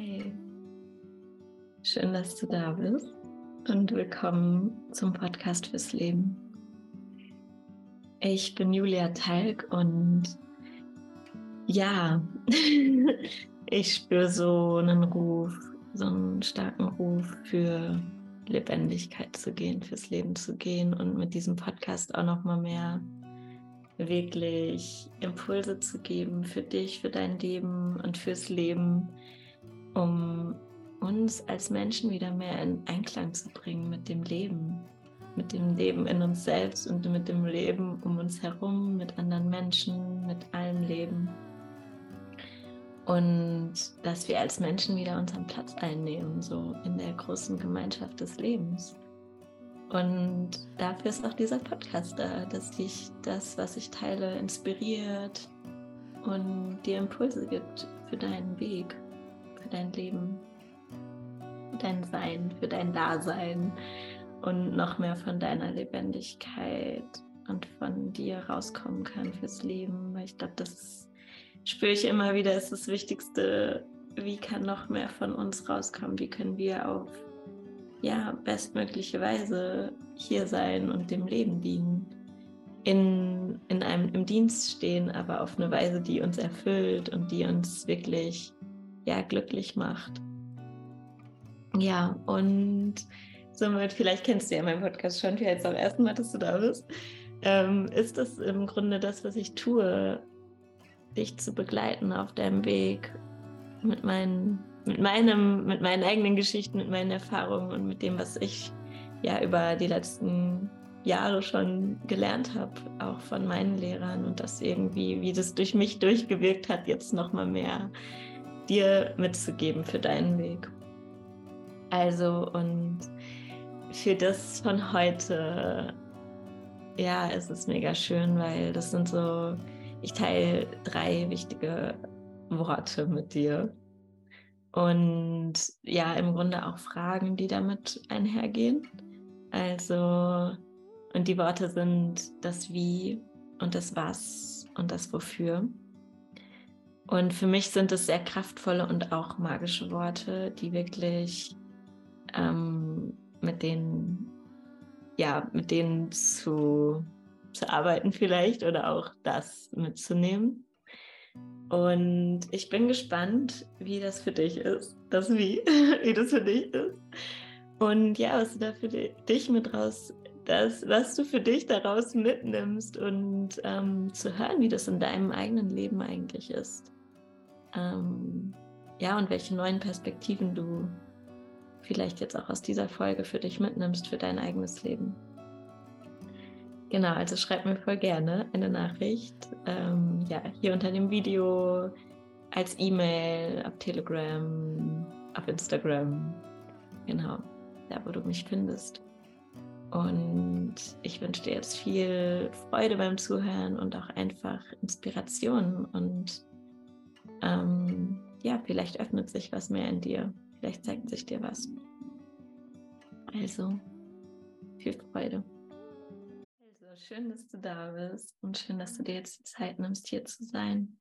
Hey, schön, dass du da bist und willkommen zum Podcast fürs Leben. Ich bin Julia Talg und ja, ich spüre so einen Ruf, so einen starken Ruf für Lebendigkeit zu gehen, fürs Leben zu gehen und mit diesem Podcast auch noch mal mehr wirklich Impulse zu geben für dich, für dein Leben und fürs Leben, um uns als Menschen wieder mehr in Einklang zu bringen mit dem Leben, mit dem Leben in uns selbst und mit dem Leben um uns herum, mit anderen Menschen, mit allem Leben. Und dass wir als Menschen wieder unseren Platz einnehmen, so in der großen Gemeinschaft des Lebens. Und dafür ist auch dieser Podcast da, dass dich das, was ich teile, inspiriert und dir Impulse gibt für deinen Weg, für dein Leben, dein Sein, für dein Dasein und noch mehr von deiner Lebendigkeit und von dir rauskommen kann fürs Leben. Ich glaube, das spüre ich immer wieder, ist das Wichtigste. Wie kann noch mehr von uns rauskommen? Wie können wir auf ja, bestmögliche Weise hier sein und dem Leben dienen. In, in einem im Dienst stehen, aber auf eine Weise, die uns erfüllt und die uns wirklich ja, glücklich macht. Ja, und somit, vielleicht kennst du ja meinen Podcast schon, vielleicht am ersten Mal, dass du da bist, ähm, ist das im Grunde das, was ich tue, dich zu begleiten auf deinem Weg mit meinen mit meinem, mit meinen eigenen Geschichten, mit meinen Erfahrungen und mit dem, was ich ja über die letzten Jahre schon gelernt habe, auch von meinen Lehrern und das irgendwie, wie das durch mich durchgewirkt hat, jetzt nochmal mehr dir mitzugeben für deinen Weg. Also und für das von heute, ja, es ist mega schön, weil das sind so, ich teile drei wichtige Worte mit dir. Und ja, im Grunde auch Fragen, die damit einhergehen. Also, und die Worte sind das Wie und das Was und das Wofür. Und für mich sind es sehr kraftvolle und auch magische Worte, die wirklich ähm, mit denen, ja, mit denen zu, zu arbeiten vielleicht oder auch das mitzunehmen. Und ich bin gespannt, wie das für dich ist. Das wie, wie das für dich ist. Und ja, was du da für dich mit raus, das, was du für dich daraus mitnimmst und ähm, zu hören, wie das in deinem eigenen Leben eigentlich ist. Ähm, ja, und welche neuen Perspektiven du vielleicht jetzt auch aus dieser Folge für dich mitnimmst, für dein eigenes Leben. Genau, also schreib mir voll gerne eine Nachricht. Ähm, ja, hier unter dem Video, als E-Mail, auf Telegram, auf Instagram. Genau, da wo du mich findest. Und ich wünsche dir jetzt viel Freude beim Zuhören und auch einfach Inspiration. Und ähm, ja, vielleicht öffnet sich was mehr in dir. Vielleicht zeigt sich dir was. Also, viel Freude schön, dass du da bist und schön, dass du dir jetzt die Zeit nimmst, hier zu sein.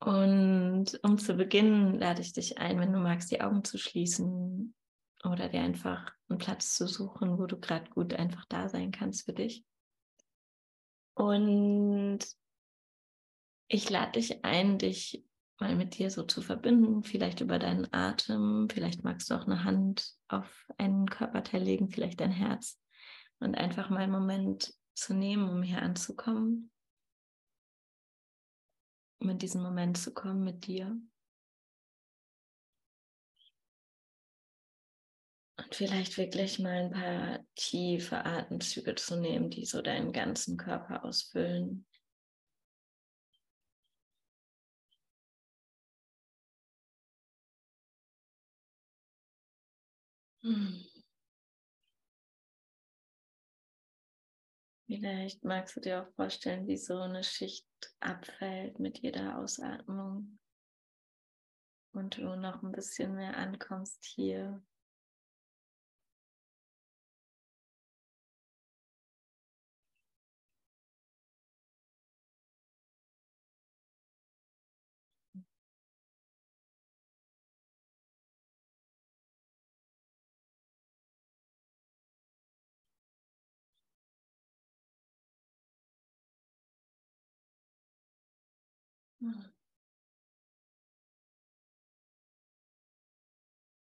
Und um zu beginnen, lade ich dich ein, wenn du magst, die Augen zu schließen oder dir einfach einen Platz zu suchen, wo du gerade gut einfach da sein kannst für dich. Und ich lade dich ein, dich mal mit dir so zu verbinden, vielleicht über deinen Atem, vielleicht magst du auch eine Hand auf einen Körperteil legen, vielleicht dein Herz und einfach mal einen Moment zu nehmen, um hier anzukommen, um in diesen Moment zu kommen mit dir. Und vielleicht wirklich mal ein paar tiefe Atemzüge zu nehmen, die so deinen ganzen Körper ausfüllen. Vielleicht magst du dir auch vorstellen, wie so eine Schicht abfällt mit jeder Ausatmung und du noch ein bisschen mehr ankommst hier.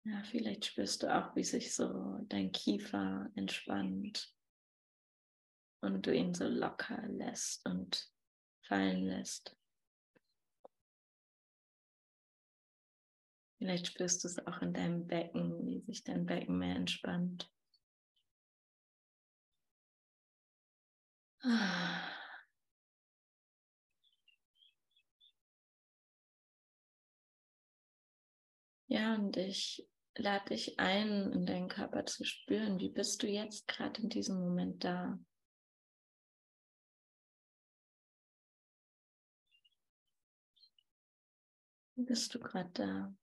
Ja, vielleicht spürst du auch, wie sich so dein Kiefer entspannt und du ihn so locker lässt und fallen lässt. Vielleicht spürst du es auch in deinem Becken, wie sich dein Becken mehr entspannt. Ja, und ich lade dich ein, in deinen Körper zu spüren, wie bist du jetzt gerade in diesem Moment da? Wie bist du gerade da?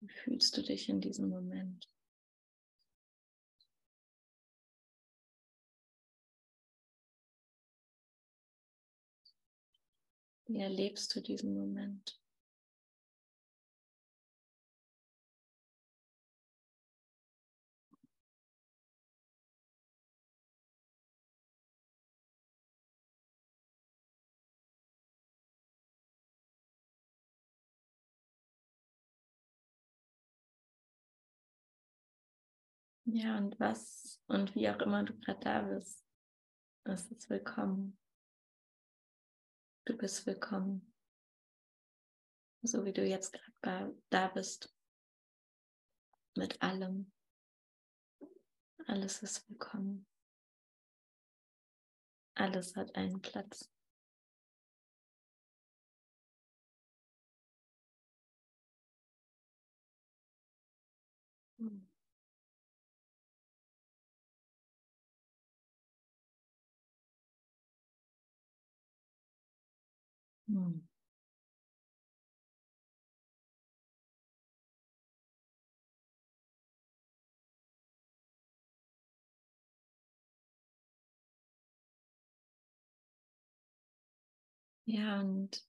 Wie fühlst du dich in diesem Moment? Wie erlebst du diesen Moment? Ja, und was und wie auch immer du gerade da bist, es ist willkommen. Du bist willkommen. So wie du jetzt gerade da bist. Mit allem. Alles ist willkommen. Alles hat einen Platz. Hm. Ja, und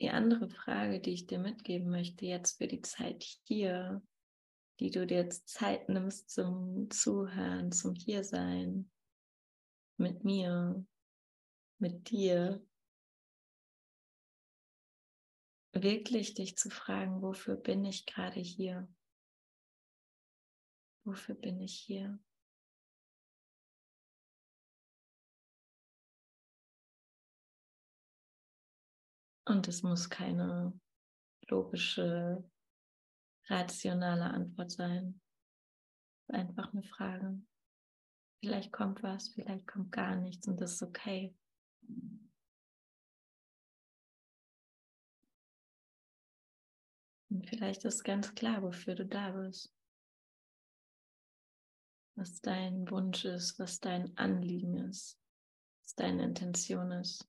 die andere Frage, die ich dir mitgeben möchte, jetzt für die Zeit hier, die du dir jetzt Zeit nimmst zum Zuhören, zum Hiersein, mit mir, mit dir, wirklich dich zu fragen, wofür bin ich gerade hier? Wofür bin ich hier? Und es muss keine logische, rationale Antwort sein. Einfach eine Frage. Vielleicht kommt was, vielleicht kommt gar nichts und das ist okay. Und vielleicht ist ganz klar, wofür du da bist. Was dein Wunsch ist, was dein Anliegen ist, was deine Intention ist.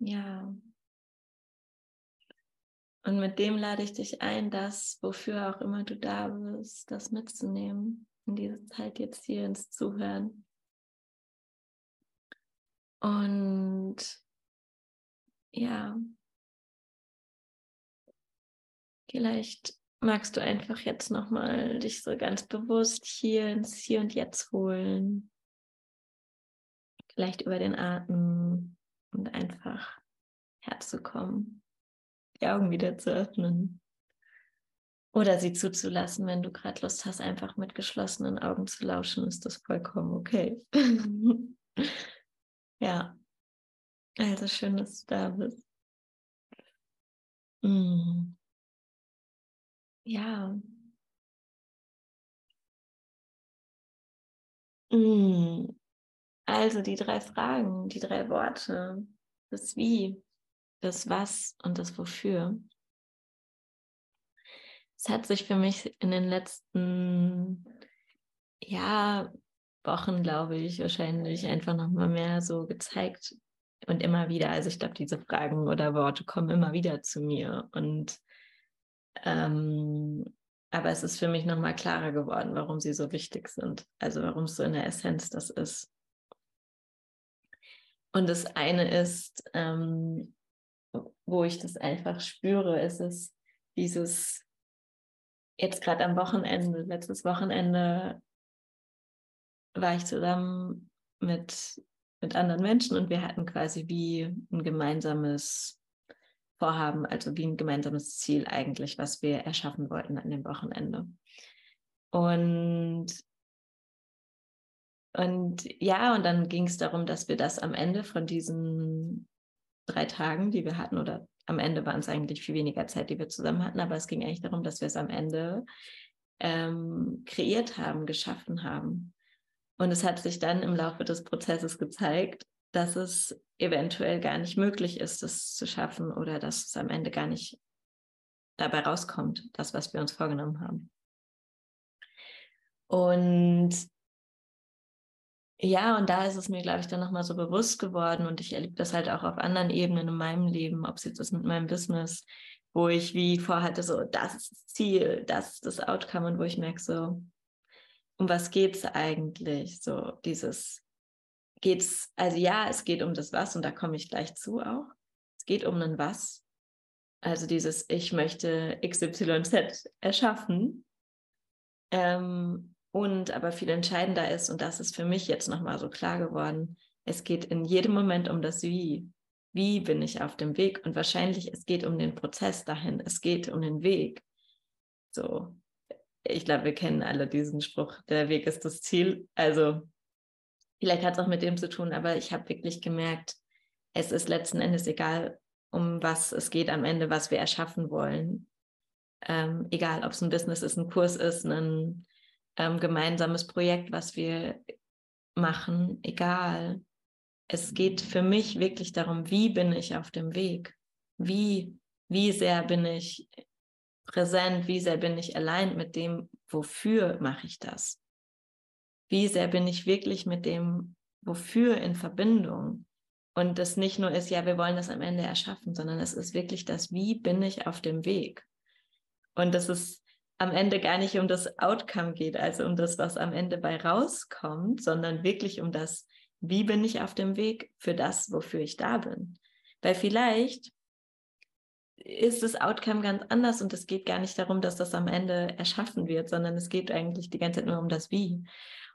Ja. Und mit dem lade ich dich ein, das, wofür auch immer du da bist, das mitzunehmen, in diese Zeit jetzt hier ins Zuhören. Und ja, vielleicht magst du einfach jetzt nochmal dich so ganz bewusst hier ins Hier und Jetzt holen. Vielleicht über den Atem und einfach herzukommen, die Augen wieder zu öffnen. Oder sie zuzulassen, wenn du gerade Lust hast, einfach mit geschlossenen Augen zu lauschen, ist das vollkommen okay. ja, also schön, dass du da bist. Mm. Ja. Mm. Also die drei Fragen, die drei Worte, das Wie, das Was und das Wofür. Es hat sich für mich in den letzten ja, Wochen, glaube ich, wahrscheinlich einfach nochmal mehr so gezeigt und immer wieder. Also ich glaube, diese Fragen oder Worte kommen immer wieder zu mir und ähm, aber es ist für mich nochmal klarer geworden, warum sie so wichtig sind. Also warum es so in der Essenz das ist. Und das eine ist, ähm, wo ich das einfach spüre, ist es dieses, jetzt gerade am Wochenende, letztes Wochenende war ich zusammen mit, mit anderen Menschen und wir hatten quasi wie ein gemeinsames Vorhaben, also wie ein gemeinsames Ziel eigentlich, was wir erschaffen wollten an dem Wochenende. Und, und ja, und dann ging es darum, dass wir das am Ende von diesen drei Tagen, die wir hatten, oder am Ende waren es eigentlich viel weniger Zeit, die wir zusammen hatten, aber es ging eigentlich darum, dass wir es am Ende ähm, kreiert haben, geschaffen haben. Und es hat sich dann im Laufe des Prozesses gezeigt, dass es eventuell gar nicht möglich ist, das zu schaffen oder dass es am Ende gar nicht dabei rauskommt, das, was wir uns vorgenommen haben. Und ja, und da ist es mir, glaube ich, dann nochmal so bewusst geworden und ich erlebe das halt auch auf anderen Ebenen in meinem Leben, ob es jetzt ist mit meinem Business, wo ich wie vorhatte, so, das ist das Ziel, das ist das Outcome und wo ich merke, so, um was geht es eigentlich? So, dieses, geht's, also ja, es geht um das Was und da komme ich gleich zu auch. Es geht um ein Was. Also dieses, ich möchte XYZ erschaffen. Ähm, und aber viel entscheidender ist, und das ist für mich jetzt nochmal so klar geworden, es geht in jedem Moment um das Wie. Wie bin ich auf dem Weg? Und wahrscheinlich, es geht um den Prozess dahin. Es geht um den Weg. So, ich glaube, wir kennen alle diesen Spruch, der Weg ist das Ziel. Also, vielleicht hat es auch mit dem zu tun, aber ich habe wirklich gemerkt, es ist letzten Endes egal, um was es geht am Ende, was wir erschaffen wollen. Ähm, egal, ob es ein Business ist, ein Kurs ist, ein ähm, gemeinsames Projekt, was wir machen, egal. Es geht für mich wirklich darum, wie bin ich auf dem Weg? Wie, wie sehr bin ich präsent? Wie sehr bin ich allein mit dem, wofür mache ich das? Wie sehr bin ich wirklich mit dem, wofür in Verbindung? Und das nicht nur ist, ja, wir wollen das am Ende erschaffen, sondern es ist wirklich das, wie bin ich auf dem Weg? Und das ist am Ende gar nicht um das Outcome geht, also um das, was am Ende bei rauskommt, sondern wirklich um das, wie bin ich auf dem Weg für das, wofür ich da bin. Weil vielleicht ist das Outcome ganz anders und es geht gar nicht darum, dass das am Ende erschaffen wird, sondern es geht eigentlich die ganze Zeit nur um das Wie.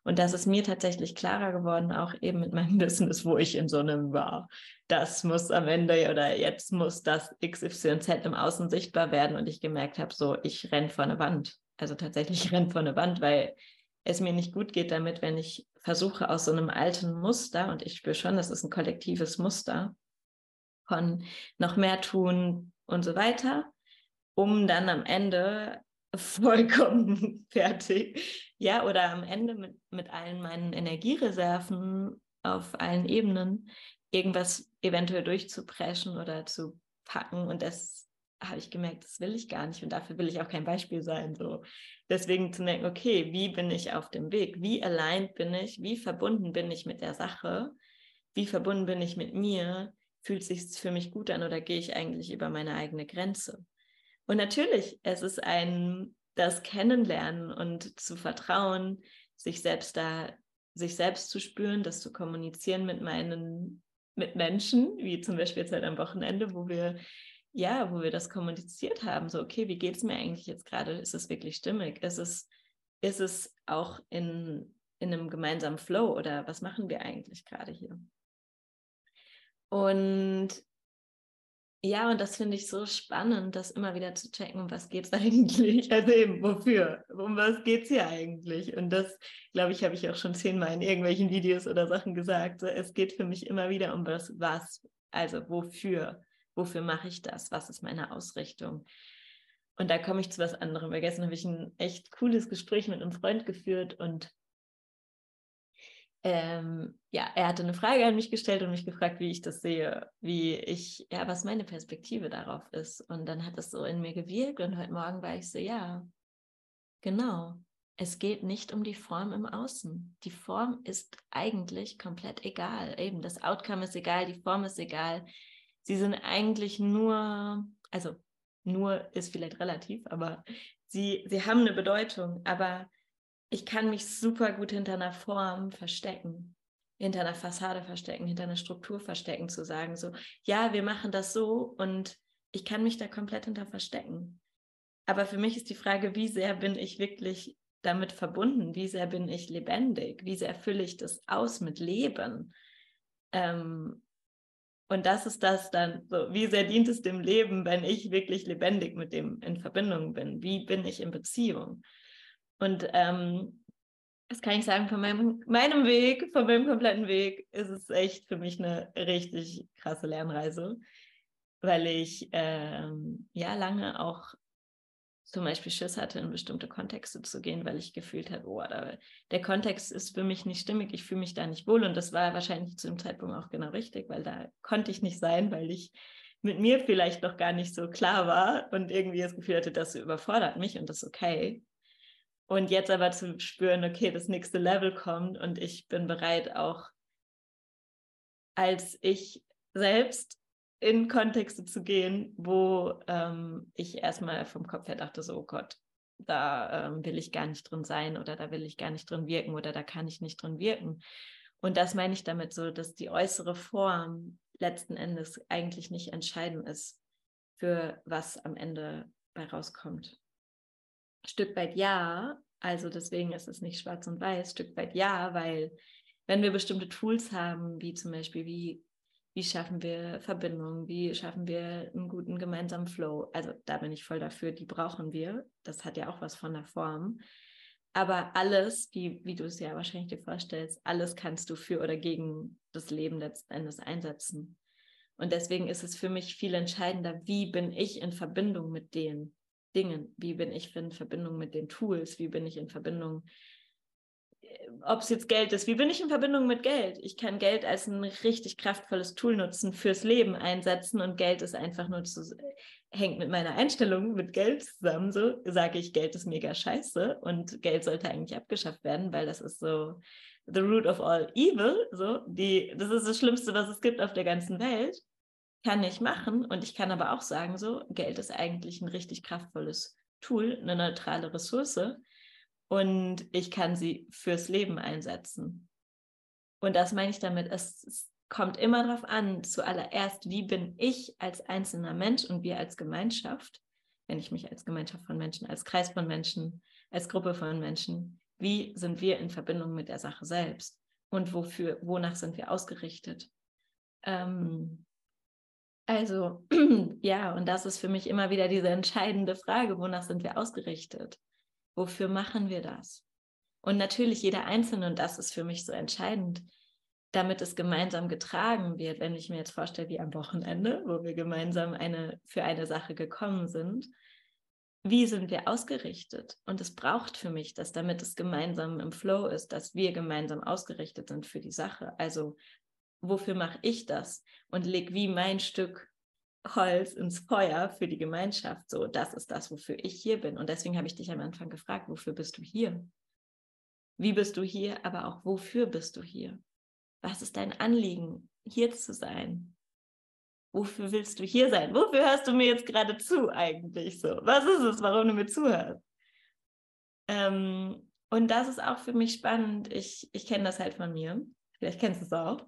Und das ist mir tatsächlich klarer geworden, auch eben mit meinem Business, wo ich in so einem war. Das muss am Ende oder jetzt muss das XYZ im Außen sichtbar werden. Und ich gemerkt habe, so, ich renne vor eine Wand. Also tatsächlich renne vor eine Wand, weil es mir nicht gut geht damit, wenn ich versuche aus so einem alten Muster, und ich spüre schon, das ist ein kollektives Muster, von noch mehr tun und so weiter, um dann am Ende vollkommen fertig. Ja, oder am Ende mit, mit allen meinen Energiereserven auf allen Ebenen irgendwas eventuell durchzupreschen oder zu packen. Und das habe ich gemerkt, das will ich gar nicht. Und dafür will ich auch kein Beispiel sein. So. Deswegen zu merken, okay, wie bin ich auf dem Weg? Wie allein bin ich? Wie verbunden bin ich mit der Sache? Wie verbunden bin ich mit mir? Fühlt sich für mich gut an oder gehe ich eigentlich über meine eigene Grenze? Und natürlich, es ist ein das Kennenlernen und zu vertrauen, sich selbst da, sich selbst zu spüren, das zu kommunizieren mit meinen, mit Menschen, wie zum Beispiel jetzt halt am Wochenende, wo wir, ja, wo wir das kommuniziert haben, so, okay, wie geht es mir eigentlich jetzt gerade? Ist es wirklich stimmig? Ist es, ist es auch in, in einem gemeinsamen Flow oder was machen wir eigentlich gerade hier? Und ja, und das finde ich so spannend, das immer wieder zu checken, um was geht es eigentlich? Also eben, wofür? Um was geht es hier eigentlich? Und das, glaube ich, habe ich auch schon zehnmal in irgendwelchen Videos oder Sachen gesagt. Es geht für mich immer wieder um was, was, also wofür? Wofür mache ich das? Was ist meine Ausrichtung? Und da komme ich zu was anderem. Gestern habe ich ein echt cooles Gespräch mit einem Freund geführt und ähm, ja, er hatte eine Frage an mich gestellt und mich gefragt, wie ich das sehe, wie ich, ja, was meine Perspektive darauf ist. Und dann hat es so in mir gewirkt und heute Morgen war ich so, ja, genau. Es geht nicht um die Form im Außen. Die Form ist eigentlich komplett egal. Eben, das Outcome ist egal, die Form ist egal. Sie sind eigentlich nur, also nur ist vielleicht relativ, aber sie, sie haben eine Bedeutung, aber ich kann mich super gut hinter einer Form verstecken, hinter einer Fassade verstecken, hinter einer Struktur verstecken, zu sagen, so, ja, wir machen das so und ich kann mich da komplett hinter verstecken. Aber für mich ist die Frage, wie sehr bin ich wirklich damit verbunden? Wie sehr bin ich lebendig? Wie sehr fülle ich das aus mit Leben? Ähm, und das ist das dann, so, wie sehr dient es dem Leben, wenn ich wirklich lebendig mit dem in Verbindung bin? Wie bin ich in Beziehung? Und ähm, das kann ich sagen, von meinem, meinem Weg, von meinem kompletten Weg, ist es echt für mich eine richtig krasse Lernreise, weil ich ähm, ja lange auch zum Beispiel Schiss hatte, in bestimmte Kontexte zu gehen, weil ich gefühlt habe, oh, da, der Kontext ist für mich nicht stimmig, ich fühle mich da nicht wohl. Und das war wahrscheinlich zu dem Zeitpunkt auch genau richtig, weil da konnte ich nicht sein, weil ich mit mir vielleicht noch gar nicht so klar war und irgendwie das Gefühl hatte, das überfordert mich und das ist okay. Und jetzt aber zu spüren, okay, das nächste Level kommt und ich bin bereit, auch als ich selbst in Kontexte zu gehen, wo ähm, ich erstmal vom Kopf her dachte, so, oh Gott, da ähm, will ich gar nicht drin sein oder da will ich gar nicht drin wirken oder da kann ich nicht drin wirken. Und das meine ich damit so, dass die äußere Form letzten Endes eigentlich nicht entscheidend ist für was am Ende bei rauskommt. Stück weit ja, also deswegen ist es nicht schwarz und weiß, Stück weit ja, weil wenn wir bestimmte Tools haben, wie zum Beispiel, wie wie schaffen wir Verbindungen, wie schaffen wir einen guten gemeinsamen Flow. Also da bin ich voll dafür, die brauchen wir. Das hat ja auch was von der Form. Aber alles, wie, wie du es ja wahrscheinlich dir vorstellst, alles kannst du für oder gegen das Leben letzten Endes einsetzen. Und deswegen ist es für mich viel entscheidender, wie bin ich in Verbindung mit den Dingen, wie bin ich in Verbindung mit den Tools, wie bin ich in Verbindung ob es jetzt Geld ist. Wie bin ich in Verbindung mit Geld? Ich kann Geld als ein richtig kraftvolles Tool nutzen, fürs Leben einsetzen und Geld ist einfach nur zu, hängt mit meiner Einstellung mit Geld zusammen. So sage ich, Geld ist mega scheiße und Geld sollte eigentlich abgeschafft werden, weil das ist so the root of all evil. So, die, das ist das Schlimmste, was es gibt auf der ganzen Welt. Kann ich machen und ich kann aber auch sagen, so, Geld ist eigentlich ein richtig kraftvolles Tool, eine neutrale Ressource und ich kann sie fürs Leben einsetzen. Und das meine ich damit, es, kommt immer darauf an, zuallererst, wie bin ich als einzelner Mensch und wir als Gemeinschaft, wenn ich mich als Gemeinschaft von Menschen, als Kreis von Menschen, als Gruppe von Menschen, wie sind wir in Verbindung mit der Sache selbst und wofür, wonach sind wir ausgerichtet? Ähm, also ja, und das ist für mich immer wieder diese entscheidende Frage, wonach sind wir ausgerichtet? Wofür machen wir das? Und natürlich jeder Einzelne, und das ist für mich so entscheidend, damit es gemeinsam getragen wird, wenn ich mir jetzt vorstelle, wie am Wochenende, wo wir gemeinsam eine, für eine Sache gekommen sind, wie sind wir ausgerichtet? Und es braucht für mich, dass damit es gemeinsam im Flow ist, dass wir gemeinsam ausgerichtet sind für die Sache. Also wofür mache ich das? Und leg wie mein Stück Holz ins Feuer für die Gemeinschaft. So, das ist das, wofür ich hier bin. Und deswegen habe ich dich am Anfang gefragt, wofür bist du hier? Wie bist du hier, aber auch wofür bist du hier? Was ist dein Anliegen, hier zu sein? Wofür willst du hier sein? Wofür hörst du mir jetzt gerade zu eigentlich so? Was ist es, warum du mir zuhörst? Ähm, und das ist auch für mich spannend. Ich, ich kenne das halt von mir. Vielleicht kennst du es auch.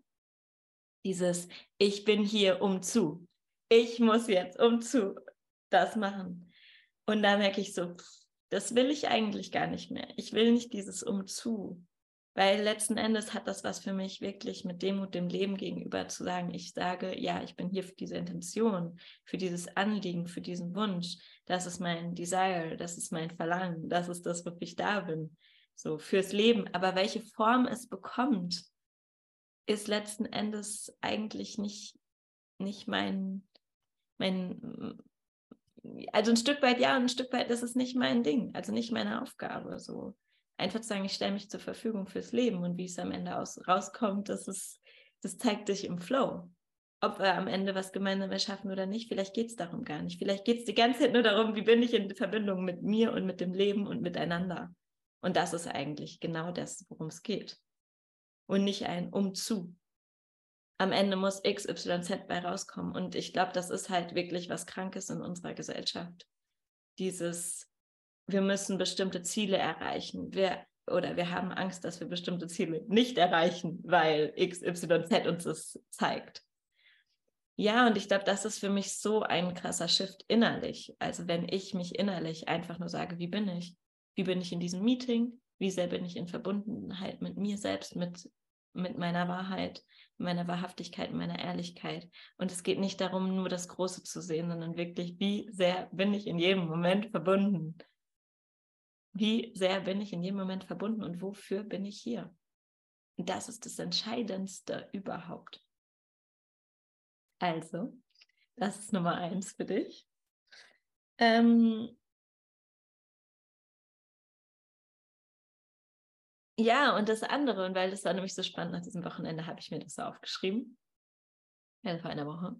Dieses, ich bin hier um zu ich muss jetzt um zu das machen. Und da merke ich so, das will ich eigentlich gar nicht mehr. Ich will nicht dieses umzu. Weil letzten Endes hat das was für mich wirklich mit Demut dem Leben gegenüber zu sagen, ich sage, ja, ich bin hier für diese Intention, für dieses Anliegen, für diesen Wunsch. Das ist mein Desire, das ist mein Verlangen, das ist das, wofür ich da bin. So fürs Leben. Aber welche Form es bekommt, ist letzten Endes eigentlich nicht, nicht mein, mein, also ein Stück weit ja und ein Stück weit ist es nicht mein Ding, also nicht meine Aufgabe. So einfach zu sagen, ich stelle mich zur Verfügung fürs Leben und wie es am Ende aus, rauskommt, das ist, das zeigt sich im Flow. Ob wir am Ende was gemeinsam erschaffen oder nicht, vielleicht geht es darum gar nicht. Vielleicht geht es die ganze Zeit nur darum, wie bin ich in Verbindung mit mir und mit dem Leben und miteinander. Und das ist eigentlich genau das, worum es geht. Und nicht ein Umzu am Ende muss XYZ bei rauskommen. Und ich glaube, das ist halt wirklich was Krankes in unserer Gesellschaft. Dieses, wir müssen bestimmte Ziele erreichen. Wir, oder wir haben Angst, dass wir bestimmte Ziele nicht erreichen, weil XYZ uns das zeigt. Ja, und ich glaube, das ist für mich so ein krasser Shift innerlich. Also wenn ich mich innerlich einfach nur sage, wie bin ich? Wie bin ich in diesem Meeting? Wie sehr bin ich in Verbundenheit mit mir selbst, mit, mit meiner Wahrheit, meiner Wahrhaftigkeit, meiner Ehrlichkeit? Und es geht nicht darum, nur das Große zu sehen, sondern wirklich, wie sehr bin ich in jedem Moment verbunden? Wie sehr bin ich in jedem Moment verbunden und wofür bin ich hier? Und das ist das Entscheidendste überhaupt. Also, das ist Nummer eins für dich. Ähm, ja, und das andere, und weil das war nämlich so spannend, nach diesem Wochenende habe ich mir das so aufgeschrieben. Ja, vor einer Woche.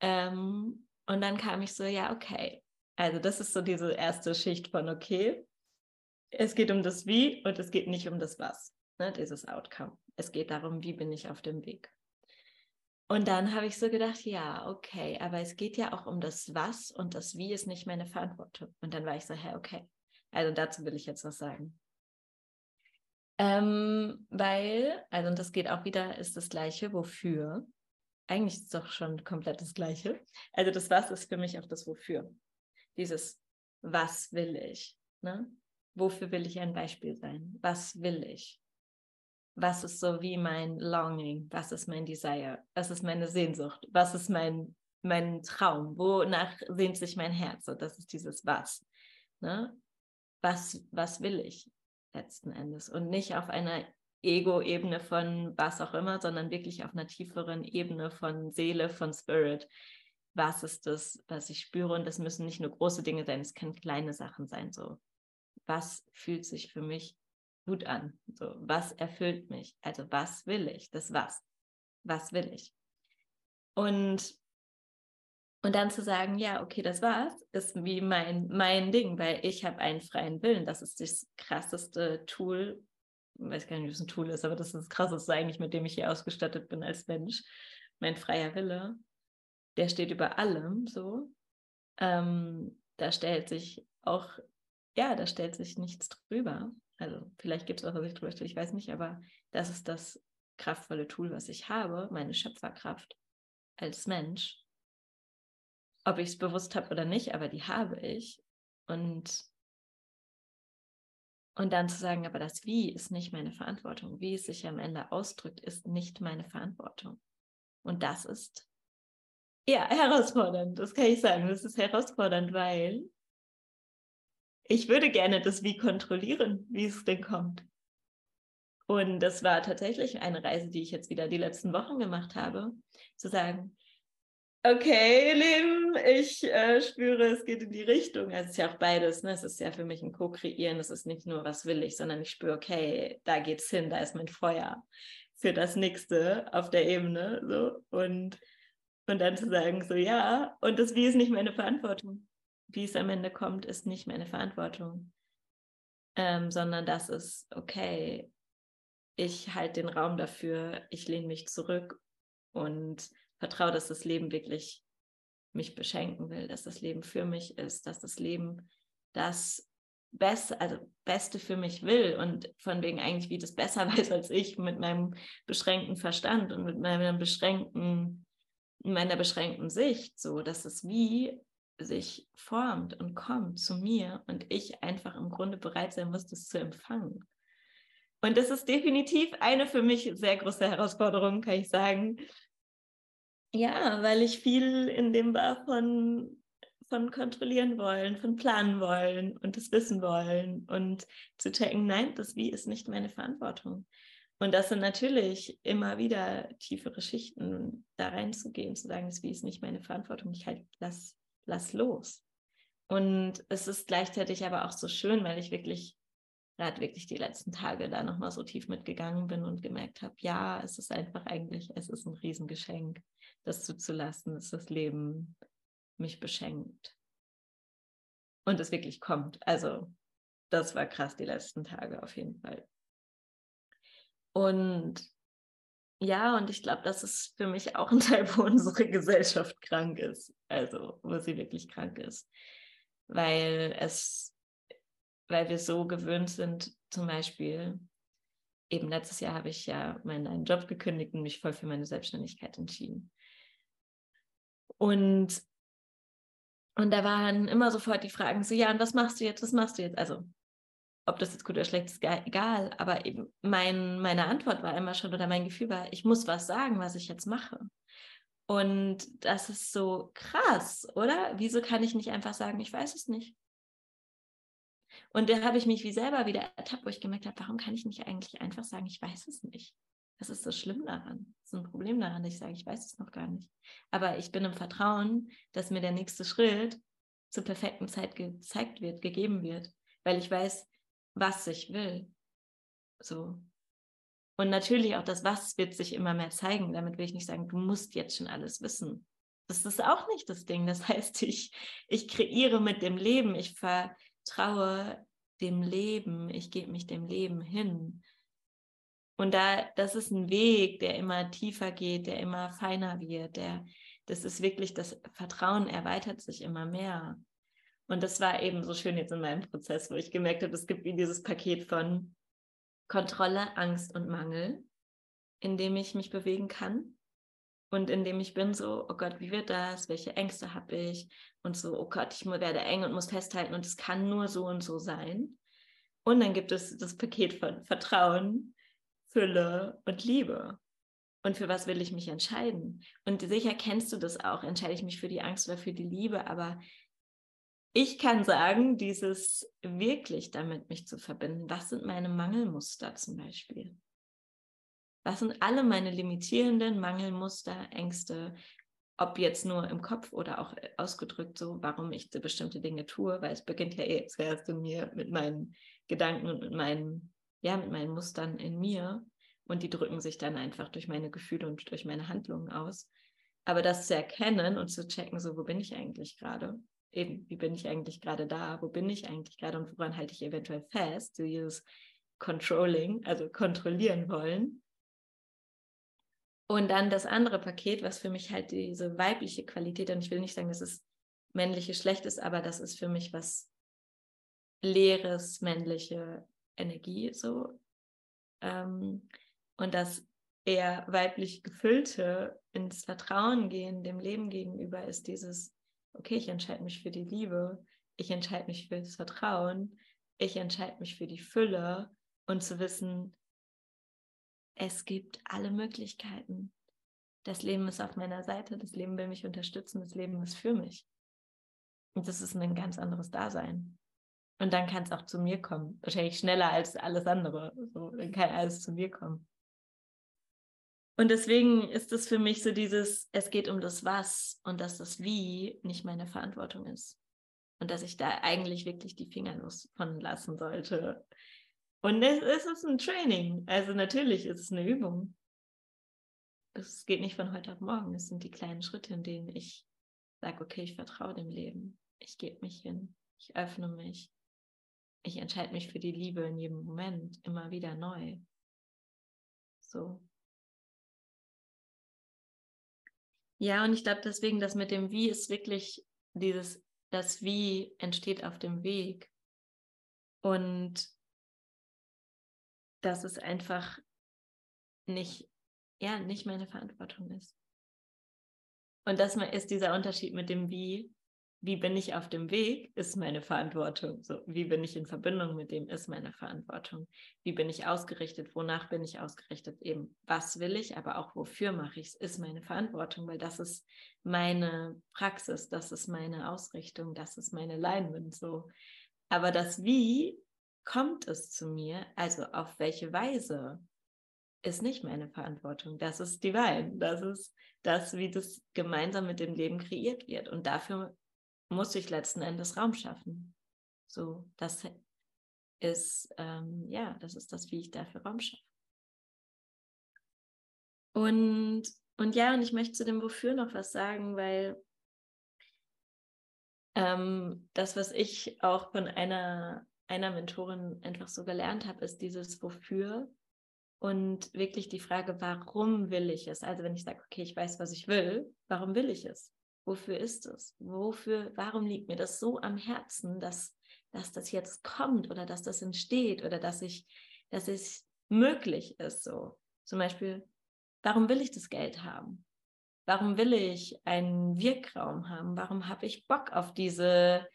Ähm, und dann kam ich so, ja, okay. Also, das ist so diese erste Schicht von, okay, es geht um das Wie und es geht nicht um das Was, ne, dieses Outcome. Es geht darum, wie bin ich auf dem Weg. Und dann habe ich so gedacht, ja, okay, aber es geht ja auch um das Was und das Wie ist nicht meine Verantwortung. Und dann war ich so, hä, okay. Also dazu will ich jetzt was sagen. Ähm, weil, also und das geht auch wieder, ist das Gleiche, wofür. Eigentlich ist es doch schon komplett das Gleiche. Also das Was ist für mich auch das Wofür. Dieses Was will ich? Ne? Wofür will ich ein Beispiel sein? Was will ich? was ist so wie mein Longing, was ist mein Desire, was ist meine Sehnsucht, was ist mein, mein Traum, wonach sehnt sich mein Herz, so das ist dieses Was. Ne? Was, was will ich letzten Endes und nicht auf einer Ego-Ebene von was auch immer, sondern wirklich auf einer tieferen Ebene von Seele, von Spirit. Was ist das, was ich spüre? Und das müssen nicht nur große Dinge sein, es können kleine Sachen sein. So, was fühlt sich für mich gut an. So, was erfüllt mich? Also was will ich? Das was. Was will ich? Und und dann zu sagen, ja, okay, das war's, ist wie mein, mein Ding, weil ich habe einen freien Willen. Das ist das krasseste Tool. Ich weiß gar nicht, was ein Tool ist, aber das ist das krasseste eigentlich, mit dem ich hier ausgestattet bin als Mensch. Mein freier Wille, der steht über allem so. Ähm, da stellt sich auch, ja, da stellt sich nichts drüber. Also vielleicht gibt es auch, was ich drüber stehe, ich weiß nicht, aber das ist das kraftvolle Tool, was ich habe, meine Schöpferkraft als Mensch. Ob ich es bewusst habe oder nicht, aber die habe ich. Und, und dann zu sagen, aber das Wie ist nicht meine Verantwortung. Wie es sich am Ende ausdrückt, ist nicht meine Verantwortung. Und das ist ja herausfordernd, das kann ich sagen. Das ist herausfordernd, weil ich würde gerne das Wie kontrollieren, wie es denn kommt. Und das war tatsächlich eine Reise, die ich jetzt wieder die letzten Wochen gemacht habe, zu sagen, okay, Leben, ich äh, spüre, es geht in die Richtung. Also es ist ja auch beides, ne? Es ist ja für mich ein Co-Kreieren, es ist nicht nur, was will ich, sondern ich spüre, okay, da geht's hin, da ist mein Feuer für das nächste auf der Ebene. So. Und, und dann zu sagen, so ja, und das Wie ist nicht meine Verantwortung wie es am Ende kommt, ist nicht meine Verantwortung, ähm, sondern das ist, okay, ich halte den Raum dafür, ich lehne mich zurück und vertraue, dass das Leben wirklich mich beschenken will, dass das Leben für mich ist, dass das Leben das Beste, also Beste für mich will und von wegen eigentlich, wie das besser weiß als ich mit meinem beschränkten Verstand und mit meinem beschränkten, meiner beschränkten Sicht, so dass es wie sich formt und kommt zu mir und ich einfach im Grunde bereit sein muss, das zu empfangen. Und das ist definitiv eine für mich sehr große Herausforderung, kann ich sagen. Ja, weil ich viel in dem war von, von kontrollieren wollen, von planen wollen und das wissen wollen und zu checken, nein, das Wie ist nicht meine Verantwortung. Und das sind natürlich immer wieder tiefere Schichten, da reinzugehen, zu sagen, das Wie ist nicht meine Verantwortung. Ich halt lass lass los. Und es ist gleichzeitig aber auch so schön, weil ich wirklich gerade wirklich die letzten Tage da nochmal so tief mitgegangen bin und gemerkt habe, ja, es ist einfach eigentlich, es ist ein Riesengeschenk, das zuzulassen, dass das Leben mich beschenkt. Und es wirklich kommt. Also, das war krass die letzten Tage auf jeden Fall. Und ja, und ich glaube, das ist für mich auch ein Teil, wo unsere Gesellschaft krank ist. Also, wo sie wirklich krank ist. Weil es weil wir so gewöhnt sind, zum Beispiel, eben letztes Jahr habe ich ja meinen Job gekündigt und mich voll für meine Selbstständigkeit entschieden. Und, und da waren immer sofort die Fragen so, ja, und was machst du jetzt, was machst du jetzt? Also, ob das jetzt gut oder schlecht ist, egal, aber eben mein, meine Antwort war immer schon oder mein Gefühl war, ich muss was sagen, was ich jetzt mache. Und das ist so krass, oder? Wieso kann ich nicht einfach sagen, ich weiß es nicht? Und da habe ich mich wie selber wieder ertappt, wo ich gemerkt habe, warum kann ich nicht eigentlich einfach sagen, ich weiß es nicht? Das ist so schlimm daran. Das ist ein Problem daran, dass ich sage, ich weiß es noch gar nicht. Aber ich bin im Vertrauen, dass mir der nächste Schritt zur perfekten Zeit gezeigt wird, gegeben wird, weil ich weiß, was ich will. So. Und natürlich auch das Was wird sich immer mehr zeigen. Damit will ich nicht sagen, du musst jetzt schon alles wissen. Das ist auch nicht das Ding. Das heißt, ich, ich kreiere mit dem Leben, ich vertraue dem Leben, ich gebe mich dem Leben hin. Und da, das ist ein Weg, der immer tiefer geht, der immer feiner wird, der, das ist wirklich, das Vertrauen erweitert sich immer mehr. Und das war eben so schön jetzt in meinem Prozess, wo ich gemerkt habe, es gibt wie dieses Paket von Kontrolle, Angst und Mangel, in dem ich mich bewegen kann und in dem ich bin so, oh Gott, wie wird das? Welche Ängste habe ich? Und so, oh Gott, ich werde eng und muss festhalten und es kann nur so und so sein. Und dann gibt es das Paket von Vertrauen, Fülle und Liebe. Und für was will ich mich entscheiden? Und sicher kennst du das auch. Entscheide ich mich für die Angst oder für die Liebe? Aber ich kann sagen, dieses wirklich damit mich zu verbinden. Was sind meine Mangelmuster zum Beispiel? Was sind alle meine limitierenden Mangelmuster, Ängste, ob jetzt nur im Kopf oder auch ausgedrückt so, warum ich bestimmte Dinge tue, weil es beginnt ja eh zuerst in mir mit meinen Gedanken und mit meinen ja, mit meinen Mustern in mir und die drücken sich dann einfach durch meine Gefühle und durch meine Handlungen aus. Aber das zu erkennen und zu checken, so, wo bin ich eigentlich gerade? Eben, wie bin ich eigentlich gerade da? Wo bin ich eigentlich gerade und woran halte ich eventuell fest? Dieses Controlling, also kontrollieren wollen. Und dann das andere Paket, was für mich halt diese weibliche Qualität, und ich will nicht sagen, dass es männliche schlecht ist, aber das ist für mich was leeres, männliche Energie so. Ähm, und das eher weiblich gefüllte ins Vertrauen gehen, dem Leben gegenüber, ist dieses, okay, ich entscheide mich für die Liebe, ich entscheide mich für das Vertrauen, ich entscheide mich für die Fülle und zu wissen, es gibt alle Möglichkeiten. Das Leben ist auf meiner Seite, das Leben will mich unterstützen, das Leben ist für mich. Und das ist ein ganz anderes Dasein. Und dann kann es auch zu mir kommen. Wahrscheinlich schneller als alles andere. So, dann kann alles zu mir kommen. Und deswegen ist es für mich so dieses, es geht um das Was und dass das Wie nicht meine Verantwortung ist. Und dass ich da eigentlich wirklich die Finger los von lassen sollte. Und es, ist ein Training. Also natürlich ist es eine Übung. Es geht nicht von heute auf morgen. Es sind die kleinen Schritte, in denen ich sage, okay, ich vertraue dem Leben. Ich gebe mich hin. Ich öffne mich ich entscheide mich für die Liebe in jedem Moment, immer wieder neu. So. Ja, und ich glaube deswegen, dass mit dem Wie ist wirklich dieses, das Wie entsteht auf dem Weg. Und dass es einfach nicht, ja, nicht meine Verantwortung ist. Und das ist dieser Unterschied mit dem Wie, wie bin ich auf dem Weg, ist meine Verantwortung. So, wie bin ich in Verbindung mit dem, ist meine Verantwortung. Wie bin ich ausgerichtet, wonach bin ich ausgerichtet, eben was will ich, aber auch wofür mache ich es, ist meine Verantwortung, weil das ist meine Praxis, das ist meine Ausrichtung, das ist meine Leinwand so. Aber das Wie kommt es zu mir, also auf welche Weise, ist nicht meine Verantwortung. Das ist divine. Das ist das, wie das gemeinsam mit dem Leben kreiert wird. Und dafür muss ich letzten Endes Raum schaffen. So, das ist, ähm, ja, das ist das, wie ich dafür Raum schaffe. Und, und ja, und ich möchte zu dem Wofür noch was sagen, weil ähm, das, was ich auch von einer, einer Mentorin einfach so gelernt habe, ist dieses Wofür und wirklich die Frage, warum will ich es? Also wenn ich sage, okay, ich weiß, was ich will, warum will ich es? Wofür ist es? Wofür, warum liegt mir das so am Herzen, dass dass das jetzt kommt oder dass das entsteht oder dass ich, dass es möglich ist. So zum Beispiel, warum will ich das Geld haben? Warum will ich einen Wirkraum haben? Warum habe ich Bock auf diese,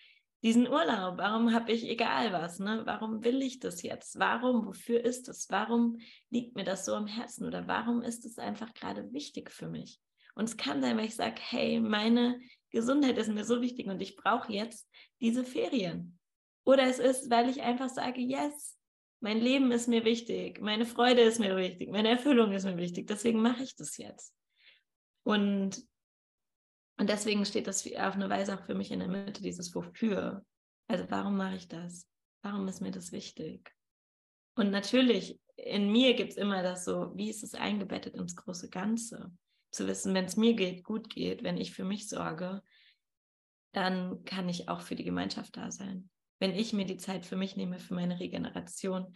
diesen Urlaub? Warum habe ich egal was? Ne? Warum will ich das jetzt? Warum? Wofür ist es? Warum liegt mir das so am Herzen? Oder warum ist es einfach gerade wichtig für mich? Und es kann sein, weil ich sage, hey, meine Gesundheit ist mir so wichtig und ich brauche jetzt diese Ferien. Oder es ist, weil ich einfach sage, yes, mein Leben ist mir wichtig, meine Freude ist mir wichtig, meine Erfüllung ist mir wichtig, deswegen mache ich das jetzt. Und, und deswegen steht das auf eine Weise auch für mich in der Mitte, dieses Wofür. Also warum mache ich das? Warum ist mir das wichtig? Und natürlich, in mir gibt es immer das so, wie ist es eingebettet ins große Ganze? Zu wissen, wenn es mir geht, gut geht, wenn ich für mich sorge, dann kann ich auch für die Gemeinschaft da sein. Wenn ich mir die Zeit für mich nehme, für meine Regeneration,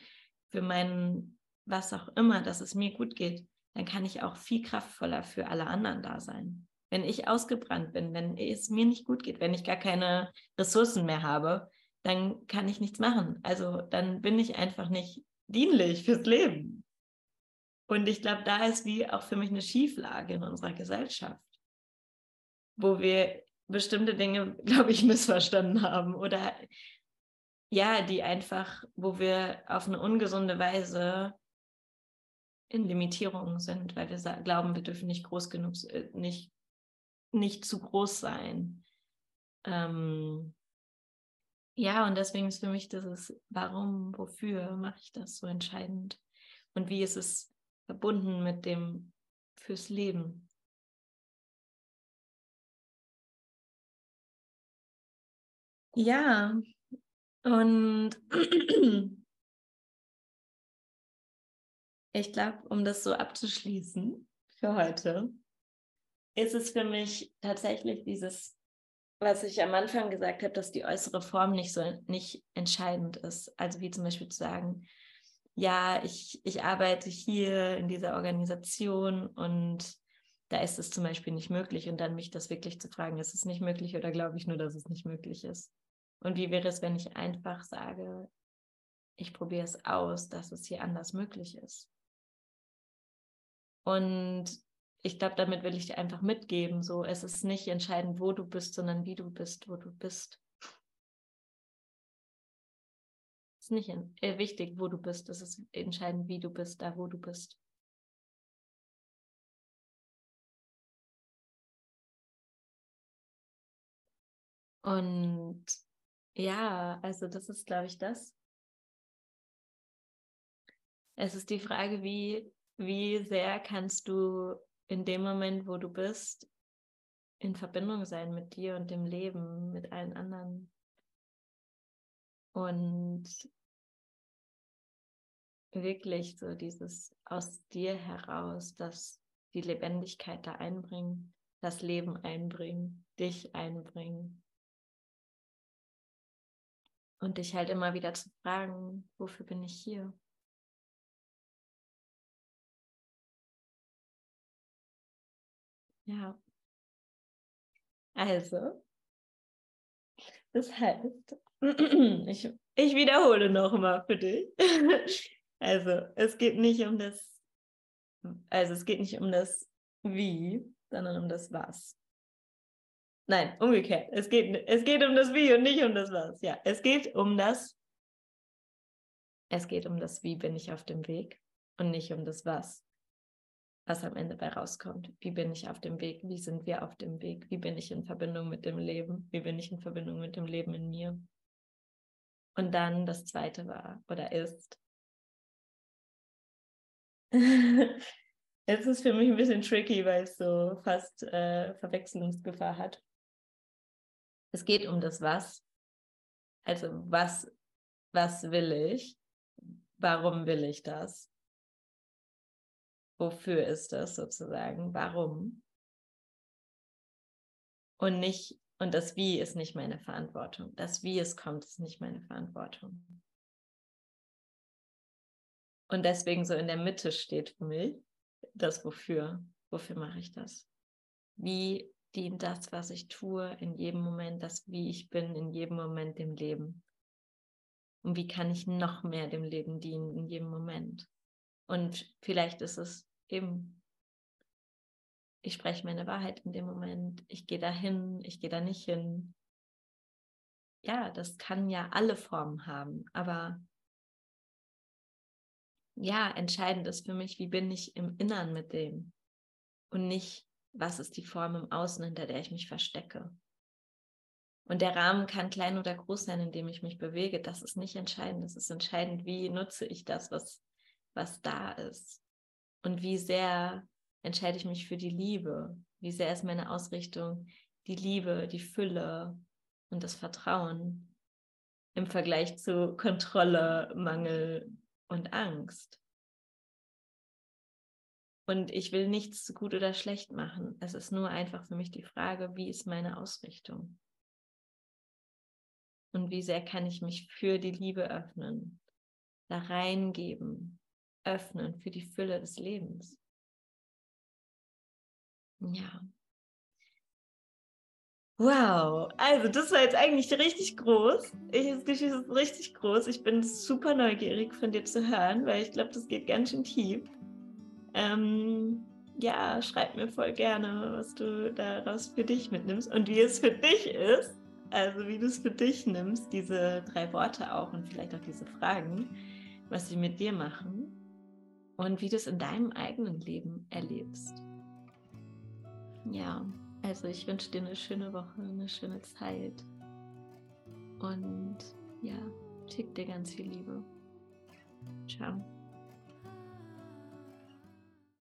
für meinen, was auch immer, dass es mir gut geht, dann kann ich auch viel kraftvoller für alle anderen da sein. Wenn ich ausgebrannt bin, wenn es mir nicht gut geht, wenn ich gar keine Ressourcen mehr habe, dann kann ich nichts machen. Also dann bin ich einfach nicht dienlich fürs Leben. Und ich glaube, da ist wie auch für mich eine Schieflage in unserer Gesellschaft, wo wir bestimmte Dinge, glaube ich, missverstanden haben oder ja, die einfach, wo wir auf eine ungesunde Weise in Limitierungen sind, weil wir glauben, wir dürfen nicht groß genug, äh, nicht, nicht zu groß sein. Ähm, ja, und deswegen ist für mich dieses, warum, wofür mache ich das so entscheidend? Und wie ist es verbunden mit dem fürs Leben? Ja, und ich glaube, um das so abzuschließen für heute, ist es für mich tatsächlich dieses, was ich am Anfang gesagt habe, dass die äußere Form nicht so nicht entscheidend ist. Also wie zum Beispiel zu sagen, ja, ich, ich arbeite hier in dieser Organisation und da ist es zum Beispiel nicht möglich und dann mich das wirklich zu fragen, ist es nicht möglich oder glaube ich nur, dass es nicht möglich ist? Und wie wäre es, wenn ich einfach sage, ich probiere es aus, dass es hier anders möglich ist? Und ich glaube, damit will ich dir einfach mitgeben, so es ist nicht entscheidend, wo du bist, sondern wie du bist, wo du bist. Es ist nicht äh, wichtig, wo du bist, es ist entscheidend, wie du bist, da wo du bist. Und ja, also das ist, glaube ich, das. Es ist die Frage, wie wie sehr kannst du in dem Moment, wo du bist, in Verbindung sein mit dir und dem Leben, mit allen anderen. Und wirklich so dieses aus dir heraus, dass die Lebendigkeit da einbringen, das Leben einbringen, dich einbringen. Und dich halt immer wieder zu fragen, wofür bin ich hier? Ja. Also, das heißt, ich, ich wiederhole nochmal für dich. Also, es geht nicht um das, also es geht nicht um das Wie, sondern um das Was. Nein, umgekehrt. Es geht, es geht um das Wie und nicht um das Was. Ja, es geht um das, es geht um das Wie bin ich auf dem Weg und nicht um das Was was am Ende bei rauskommt. Wie bin ich auf dem Weg? Wie sind wir auf dem Weg? Wie bin ich in Verbindung mit dem Leben? Wie bin ich in Verbindung mit dem Leben in mir? Und dann das zweite war oder ist. es ist für mich ein bisschen tricky, weil es so fast äh, Verwechslungsgefahr hat. Es geht um das Was. Also was, was will ich? Warum will ich das? Wofür ist das sozusagen, warum. Und nicht, und das Wie ist nicht meine Verantwortung. Das Wie es kommt, ist nicht meine Verantwortung. Und deswegen so in der Mitte steht für mich das Wofür. Wofür mache ich das? Wie dient das, was ich tue, in jedem Moment, das Wie ich bin, in jedem Moment dem Leben? Und wie kann ich noch mehr dem Leben dienen in jedem Moment? Und vielleicht ist es eben, ich spreche meine Wahrheit in dem Moment, ich gehe dahin, ich gehe da nicht hin. Ja, das kann ja alle Formen haben, aber ja, entscheidend ist für mich, wie bin ich im Innern mit dem und nicht, was ist die Form im Außen, hinter der ich mich verstecke. Und der Rahmen kann klein oder groß sein, in dem ich mich bewege. Das ist nicht entscheidend. Es ist entscheidend, wie nutze ich das, was, was da ist. Und wie sehr entscheide ich mich für die Liebe. Wie sehr ist meine Ausrichtung die Liebe, die Fülle und das Vertrauen im Vergleich zu Kontrolle, Mangel und Angst. Und ich will nichts gut oder schlecht machen. Es ist nur einfach für mich die Frage, wie ist meine Ausrichtung? Und wie sehr kann ich mich für die Liebe öffnen, da reingeben, öffnen für die Fülle des Lebens. Ja. Wow, also das war jetzt eigentlich richtig groß. Ich das es ist richtig groß. Ich bin super neugierig von dir zu hören, weil ich glaube, das geht ganz schön tief. Ähm, ja, schreib mir voll gerne, was du daraus für dich mitnimmst und wie es für dich ist. Also wie du es für dich nimmst, diese drei Worte auch und vielleicht auch diese Fragen, was sie mit dir machen und wie du es in deinem eigenen Leben erlebst. Ja, also ich wünsche dir eine schöne Woche, eine schöne Zeit und ja, schick dir ganz viel Liebe. Ciao.